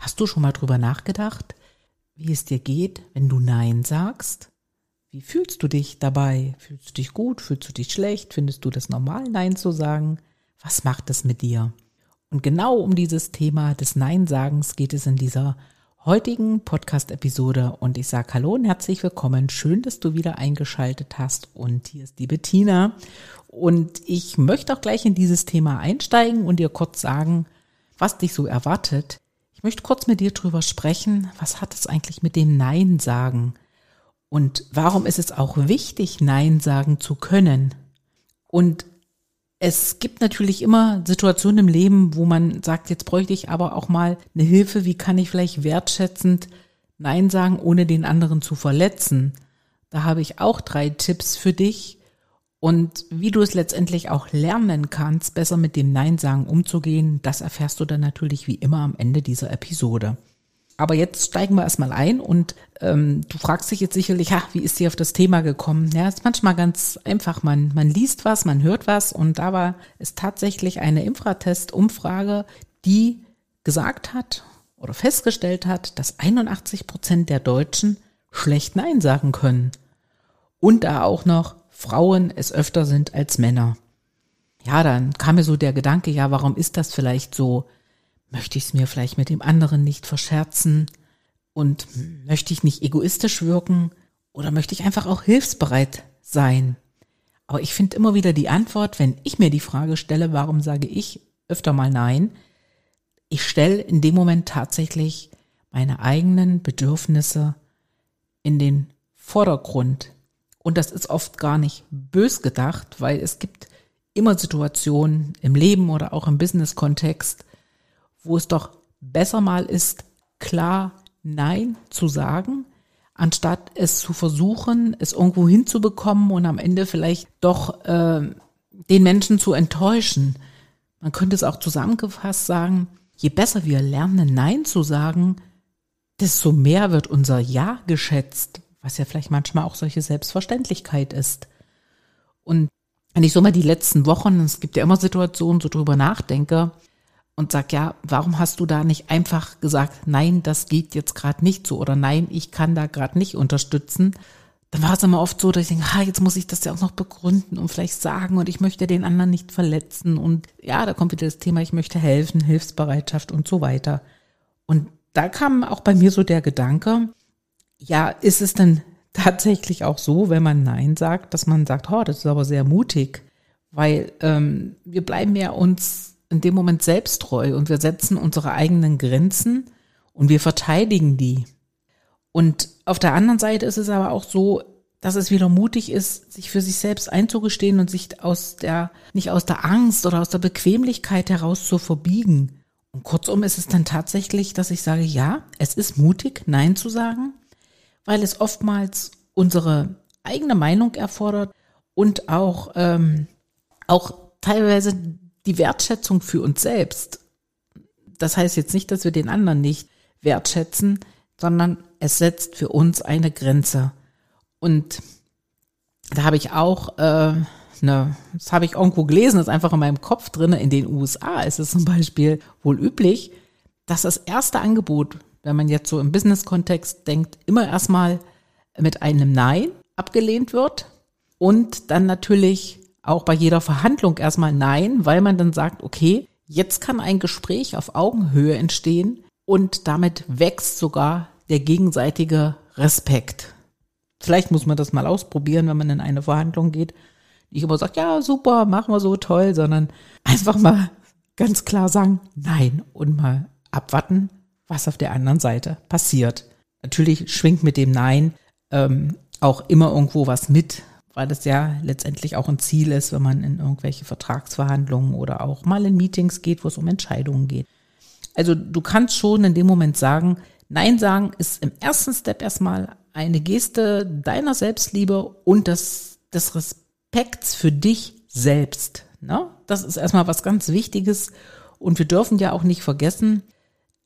Hast du schon mal drüber nachgedacht, wie es dir geht, wenn du Nein sagst? Wie fühlst du dich dabei? Fühlst du dich gut? Fühlst du dich schlecht? Findest du das normal, Nein zu sagen? Was macht es mit dir? Und genau um dieses Thema des Nein-Sagens geht es in dieser heutigen Podcast-Episode. Und ich sage Hallo und herzlich willkommen. Schön, dass du wieder eingeschaltet hast. Und hier ist die Bettina. Und ich möchte auch gleich in dieses Thema einsteigen und dir kurz sagen, was dich so erwartet. Ich möchte kurz mit dir drüber sprechen, was hat es eigentlich mit dem Nein sagen? Und warum ist es auch wichtig, Nein sagen zu können? Und es gibt natürlich immer Situationen im Leben, wo man sagt, jetzt bräuchte ich aber auch mal eine Hilfe, wie kann ich vielleicht wertschätzend Nein sagen, ohne den anderen zu verletzen. Da habe ich auch drei Tipps für dich, und wie du es letztendlich auch lernen kannst, besser mit dem Nein sagen umzugehen, das erfährst du dann natürlich wie immer am Ende dieser Episode. Aber jetzt steigen wir erstmal ein und ähm, du fragst dich jetzt sicherlich, ha, wie ist sie auf das Thema gekommen? Ja, ist manchmal ganz einfach. Man, man liest was, man hört was und da war es tatsächlich eine Infratest-Umfrage, die gesagt hat oder festgestellt hat, dass 81 Prozent der Deutschen schlecht Nein sagen können. Und da auch noch Frauen es öfter sind als Männer. Ja, dann kam mir so der Gedanke, ja, warum ist das vielleicht so? Möchte ich es mir vielleicht mit dem anderen nicht verscherzen? Und möchte ich nicht egoistisch wirken? Oder möchte ich einfach auch hilfsbereit sein? Aber ich finde immer wieder die Antwort, wenn ich mir die Frage stelle, warum sage ich öfter mal Nein? Ich stelle in dem Moment tatsächlich meine eigenen Bedürfnisse in den Vordergrund. Und das ist oft gar nicht bös gedacht, weil es gibt immer Situationen im Leben oder auch im Business-Kontext, wo es doch besser mal ist, klar Nein zu sagen, anstatt es zu versuchen, es irgendwo hinzubekommen und am Ende vielleicht doch äh, den Menschen zu enttäuschen. Man könnte es auch zusammengefasst sagen, je besser wir lernen, Nein zu sagen, desto mehr wird unser Ja geschätzt, was ja vielleicht manchmal auch solche Selbstverständlichkeit ist. Und wenn ich so mal die letzten Wochen, es gibt ja immer Situationen, so drüber nachdenke und sag, ja, warum hast du da nicht einfach gesagt, nein, das geht jetzt gerade nicht so oder nein, ich kann da gerade nicht unterstützen, dann war es immer oft so, dass ich denke, ah, jetzt muss ich das ja auch noch begründen und vielleicht sagen und ich möchte den anderen nicht verletzen und ja, da kommt wieder das Thema, ich möchte helfen, Hilfsbereitschaft und so weiter. Und da kam auch bei mir so der Gedanke, ja, ist es denn tatsächlich auch so, wenn man Nein sagt, dass man sagt, oh, das ist aber sehr mutig, weil ähm, wir bleiben ja uns in dem Moment selbst treu und wir setzen unsere eigenen Grenzen und wir verteidigen die. Und auf der anderen Seite ist es aber auch so, dass es wieder mutig ist, sich für sich selbst einzugestehen und sich aus der, nicht aus der Angst oder aus der Bequemlichkeit heraus zu verbiegen. Und kurzum ist es dann tatsächlich, dass ich sage, ja, es ist mutig, Nein zu sagen, weil es oftmals unsere eigene Meinung erfordert und auch, ähm, auch teilweise die Wertschätzung für uns selbst. Das heißt jetzt nicht, dass wir den anderen nicht wertschätzen, sondern es setzt für uns eine Grenze. Und da habe ich auch, äh, ne, das habe ich irgendwo gelesen, das ist einfach in meinem Kopf drin. In den USA ist es zum Beispiel wohl üblich, dass das erste Angebot wenn man jetzt so im Business-Kontext denkt, immer erstmal mit einem Nein abgelehnt wird und dann natürlich auch bei jeder Verhandlung erstmal Nein, weil man dann sagt, okay, jetzt kann ein Gespräch auf Augenhöhe entstehen und damit wächst sogar der gegenseitige Respekt. Vielleicht muss man das mal ausprobieren, wenn man in eine Verhandlung geht. Nicht immer sagt, ja, super, machen wir so toll, sondern einfach mal ganz klar sagen, nein und mal abwarten, was auf der anderen Seite passiert. Natürlich schwingt mit dem Nein ähm, auch immer irgendwo was mit, weil das ja letztendlich auch ein Ziel ist, wenn man in irgendwelche Vertragsverhandlungen oder auch mal in Meetings geht, wo es um Entscheidungen geht. Also du kannst schon in dem Moment sagen, Nein sagen ist im ersten Step erstmal eine Geste deiner Selbstliebe und des, des Respekts für dich selbst. Ne? Das ist erstmal was ganz Wichtiges. Und wir dürfen ja auch nicht vergessen,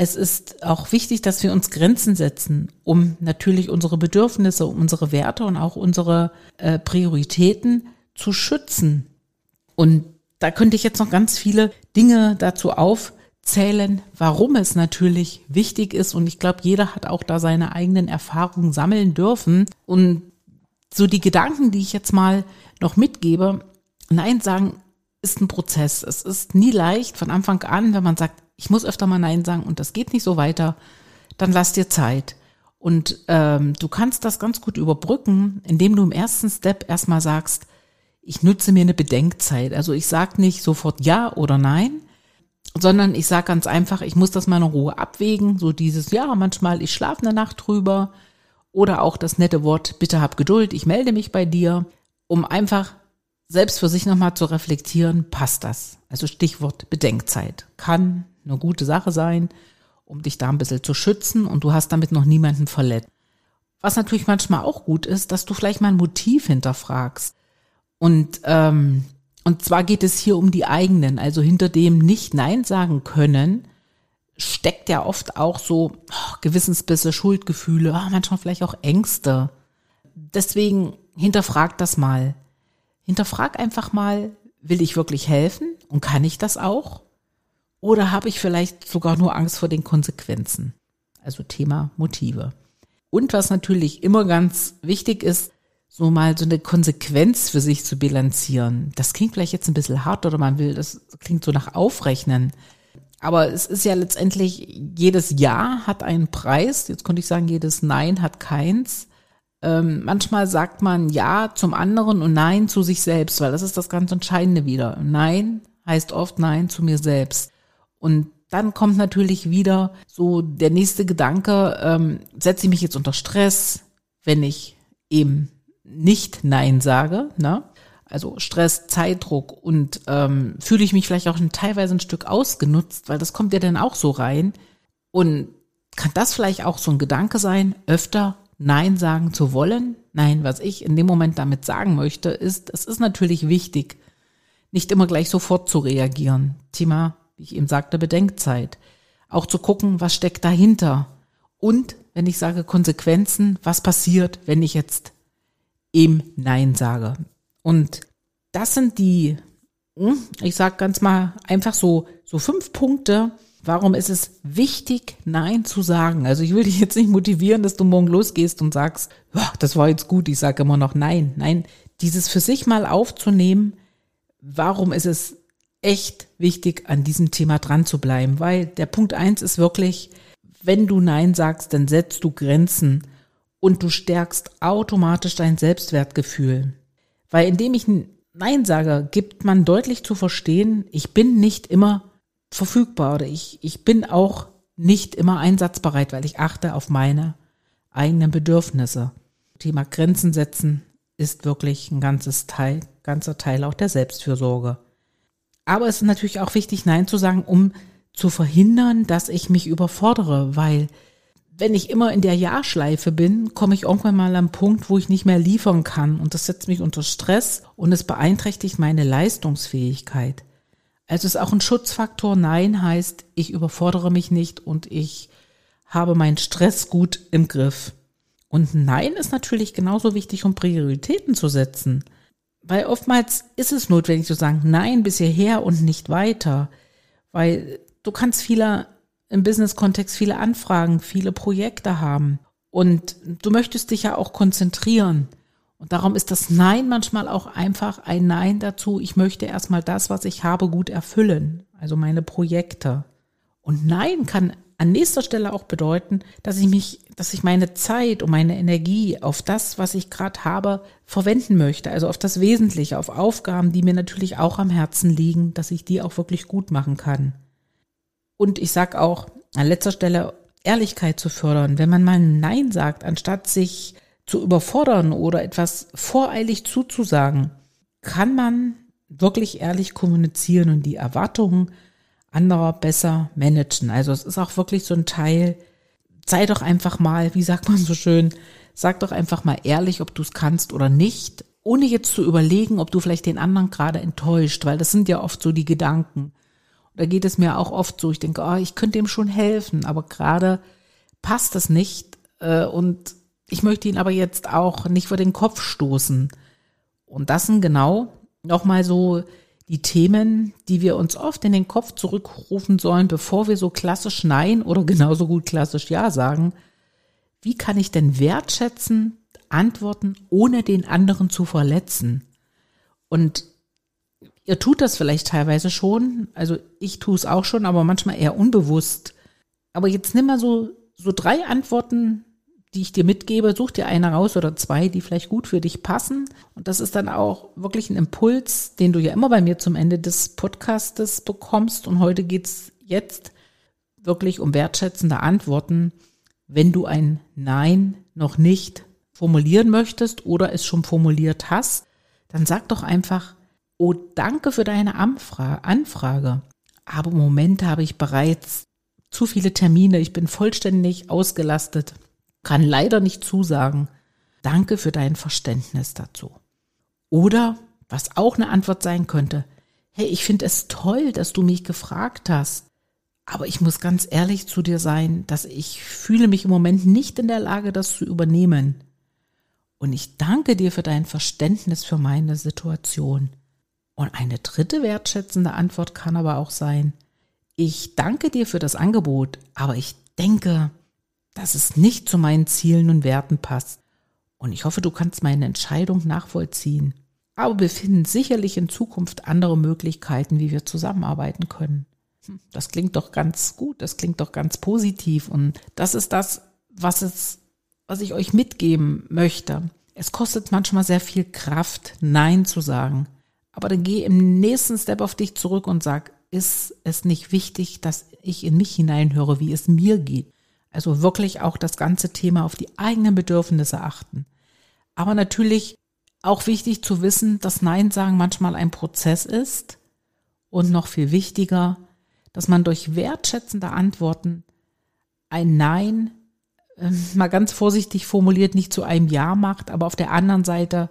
es ist auch wichtig, dass wir uns Grenzen setzen, um natürlich unsere Bedürfnisse, unsere Werte und auch unsere äh, Prioritäten zu schützen. Und da könnte ich jetzt noch ganz viele Dinge dazu aufzählen, warum es natürlich wichtig ist. Und ich glaube, jeder hat auch da seine eigenen Erfahrungen sammeln dürfen. Und so die Gedanken, die ich jetzt mal noch mitgebe, Nein sagen ist ein Prozess. Es ist nie leicht von Anfang an, wenn man sagt, ich muss öfter mal Nein sagen und das geht nicht so weiter, dann lass dir Zeit. Und ähm, du kannst das ganz gut überbrücken, indem du im ersten Step erstmal sagst, ich nutze mir eine Bedenkzeit. Also ich sage nicht sofort Ja oder Nein, sondern ich sage ganz einfach, ich muss das mal in Ruhe abwägen. So dieses, ja, manchmal, ich schlafe eine Nacht drüber. Oder auch das nette Wort, bitte hab Geduld, ich melde mich bei dir, um einfach selbst für sich nochmal zu reflektieren, passt das? Also Stichwort Bedenkzeit. Kann eine gute Sache sein, um dich da ein bisschen zu schützen und du hast damit noch niemanden verletzt. Was natürlich manchmal auch gut ist, dass du vielleicht mal ein Motiv hinterfragst. Und, ähm, und zwar geht es hier um die eigenen, also hinter dem nicht Nein sagen können, steckt ja oft auch so oh, Gewissensbisse, Schuldgefühle, oh, manchmal vielleicht auch Ängste. Deswegen hinterfrag das mal. Hinterfrag einfach mal, will ich wirklich helfen und kann ich das auch? Oder habe ich vielleicht sogar nur Angst vor den Konsequenzen? Also Thema Motive. Und was natürlich immer ganz wichtig ist, so mal so eine Konsequenz für sich zu bilanzieren. Das klingt vielleicht jetzt ein bisschen hart oder man will, das klingt so nach Aufrechnen. Aber es ist ja letztendlich, jedes Ja hat einen Preis. Jetzt könnte ich sagen, jedes Nein hat keins. Ähm, manchmal sagt man Ja zum anderen und Nein zu sich selbst, weil das ist das ganz Entscheidende wieder. Nein heißt oft Nein zu mir selbst. Und dann kommt natürlich wieder so der nächste Gedanke, ähm, setze ich mich jetzt unter Stress, wenn ich eben nicht Nein sage, ne? Also Stress, Zeitdruck und ähm, fühle ich mich vielleicht auch schon teilweise ein Stück ausgenutzt, weil das kommt ja dann auch so rein. Und kann das vielleicht auch so ein Gedanke sein, öfter Nein sagen zu wollen? Nein, was ich in dem Moment damit sagen möchte, ist, es ist natürlich wichtig, nicht immer gleich sofort zu reagieren. Thema, wie ich eben sagte, Bedenkzeit. Auch zu gucken, was steckt dahinter. Und, wenn ich sage Konsequenzen, was passiert, wenn ich jetzt eben Nein sage. Und das sind die, hm, ich sag ganz mal einfach so, so fünf Punkte, Warum ist es wichtig, Nein zu sagen? Also ich will dich jetzt nicht motivieren, dass du morgen losgehst und sagst, oh, das war jetzt gut, ich sage immer noch Nein. Nein, dieses für sich mal aufzunehmen, warum ist es echt wichtig, an diesem Thema dran zu bleiben? Weil der Punkt eins ist wirklich, wenn du Nein sagst, dann setzt du Grenzen und du stärkst automatisch dein Selbstwertgefühl. Weil indem ich Nein sage, gibt man deutlich zu verstehen, ich bin nicht immer verfügbar oder ich, ich bin auch nicht immer einsatzbereit, weil ich achte auf meine eigenen Bedürfnisse. Thema Grenzen setzen ist wirklich ein ganzes Teil, ganzer Teil auch der Selbstfürsorge. Aber es ist natürlich auch wichtig, Nein zu sagen, um zu verhindern, dass ich mich überfordere, weil wenn ich immer in der Ja-Schleife bin, komme ich irgendwann mal am Punkt, wo ich nicht mehr liefern kann und das setzt mich unter Stress und es beeinträchtigt meine Leistungsfähigkeit. Also es ist auch ein Schutzfaktor. Nein heißt, ich überfordere mich nicht und ich habe meinen Stress gut im Griff. Und Nein ist natürlich genauso wichtig, um Prioritäten zu setzen. Weil oftmals ist es notwendig zu sagen, nein, bis hierher und nicht weiter. Weil du kannst viele im Business-Kontext viele Anfragen, viele Projekte haben. Und du möchtest dich ja auch konzentrieren. Und darum ist das Nein manchmal auch einfach ein Nein dazu. Ich möchte erstmal das, was ich habe, gut erfüllen. Also meine Projekte. Und Nein kann an nächster Stelle auch bedeuten, dass ich mich, dass ich meine Zeit und meine Energie auf das, was ich gerade habe, verwenden möchte. Also auf das Wesentliche, auf Aufgaben, die mir natürlich auch am Herzen liegen, dass ich die auch wirklich gut machen kann. Und ich sag auch an letzter Stelle, Ehrlichkeit zu fördern. Wenn man mal Nein sagt, anstatt sich zu überfordern oder etwas voreilig zuzusagen, kann man wirklich ehrlich kommunizieren und die Erwartungen anderer besser managen. Also es ist auch wirklich so ein Teil, sei doch einfach mal, wie sagt man so schön, sag doch einfach mal ehrlich, ob du es kannst oder nicht, ohne jetzt zu überlegen, ob du vielleicht den anderen gerade enttäuscht, weil das sind ja oft so die Gedanken. Da geht es mir auch oft so, ich denke, oh, ich könnte ihm schon helfen, aber gerade passt das nicht äh, und ich möchte ihn aber jetzt auch nicht vor den Kopf stoßen. Und das sind genau nochmal so die Themen, die wir uns oft in den Kopf zurückrufen sollen, bevor wir so klassisch Nein oder genauso gut klassisch Ja sagen. Wie kann ich denn wertschätzen, antworten, ohne den anderen zu verletzen? Und Ihr tut das vielleicht teilweise schon, also ich tue es auch schon, aber manchmal eher unbewusst. Aber jetzt nimm mal so, so drei Antworten, die ich dir mitgebe, such dir eine raus oder zwei, die vielleicht gut für dich passen. Und das ist dann auch wirklich ein Impuls, den du ja immer bei mir zum Ende des Podcastes bekommst. Und heute geht's jetzt wirklich um wertschätzende Antworten, wenn du ein Nein noch nicht formulieren möchtest oder es schon formuliert hast, dann sag doch einfach, oh, danke für deine Anfrage. Aber im Moment habe ich bereits zu viele Termine, ich bin vollständig ausgelastet, kann leider nicht zusagen. Danke für dein Verständnis dazu. Oder, was auch eine Antwort sein könnte, hey, ich finde es toll, dass du mich gefragt hast. Aber ich muss ganz ehrlich zu dir sein, dass ich fühle mich im Moment nicht in der Lage, das zu übernehmen. Und ich danke dir für dein Verständnis für meine Situation. Und eine dritte wertschätzende Antwort kann aber auch sein, ich danke dir für das Angebot, aber ich denke, dass es nicht zu meinen Zielen und Werten passt. Und ich hoffe, du kannst meine Entscheidung nachvollziehen. Aber wir finden sicherlich in Zukunft andere Möglichkeiten, wie wir zusammenarbeiten können. Hm, das klingt doch ganz gut, das klingt doch ganz positiv. Und das ist das, was es, was ich euch mitgeben möchte. Es kostet manchmal sehr viel Kraft, Nein zu sagen. Aber dann geh im nächsten Step auf dich zurück und sag, ist es nicht wichtig, dass ich in mich hineinhöre, wie es mir geht? Also wirklich auch das ganze Thema auf die eigenen Bedürfnisse achten. Aber natürlich auch wichtig zu wissen, dass Nein sagen manchmal ein Prozess ist und noch viel wichtiger, dass man durch wertschätzende Antworten ein Nein, äh, mal ganz vorsichtig formuliert, nicht zu einem Ja macht, aber auf der anderen Seite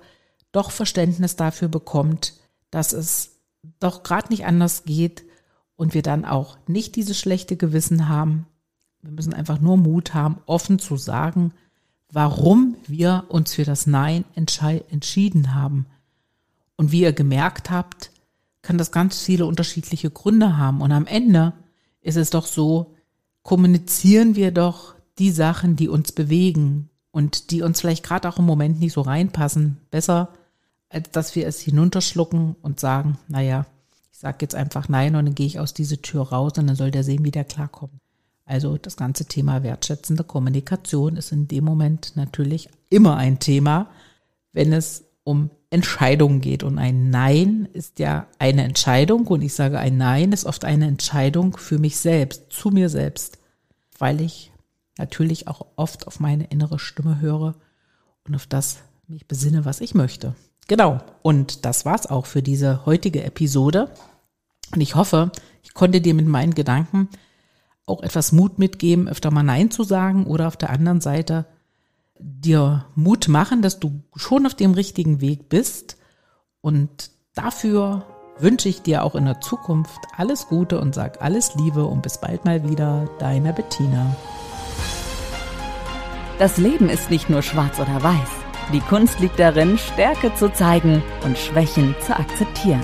doch Verständnis dafür bekommt, dass es doch gerade nicht anders geht und wir dann auch nicht dieses schlechte Gewissen haben. Wir müssen einfach nur Mut haben, offen zu sagen, warum wir uns für das Nein entschieden haben. Und wie ihr gemerkt habt, kann das ganz viele unterschiedliche Gründe haben. Und am Ende ist es doch so, kommunizieren wir doch die Sachen, die uns bewegen und die uns vielleicht gerade auch im Moment nicht so reinpassen, besser als dass wir es hinunterschlucken und sagen, naja, ich sage jetzt einfach nein und dann gehe ich aus diese Tür raus und dann soll der sehen, wie der klarkommt. Also das ganze Thema wertschätzende Kommunikation ist in dem Moment natürlich immer ein Thema, wenn es um Entscheidungen geht. Und ein Nein ist ja eine Entscheidung und ich sage ein Nein ist oft eine Entscheidung für mich selbst, zu mir selbst, weil ich natürlich auch oft auf meine innere Stimme höre und auf das mich besinne, was ich möchte. Genau. Und das war's auch für diese heutige Episode. Und ich hoffe, ich konnte dir mit meinen Gedanken auch etwas Mut mitgeben, öfter mal Nein zu sagen oder auf der anderen Seite dir Mut machen, dass du schon auf dem richtigen Weg bist. Und dafür wünsche ich dir auch in der Zukunft alles Gute und sag alles Liebe und bis bald mal wieder, deine Bettina. Das Leben ist nicht nur schwarz oder weiß. Die Kunst liegt darin, Stärke zu zeigen und Schwächen zu akzeptieren.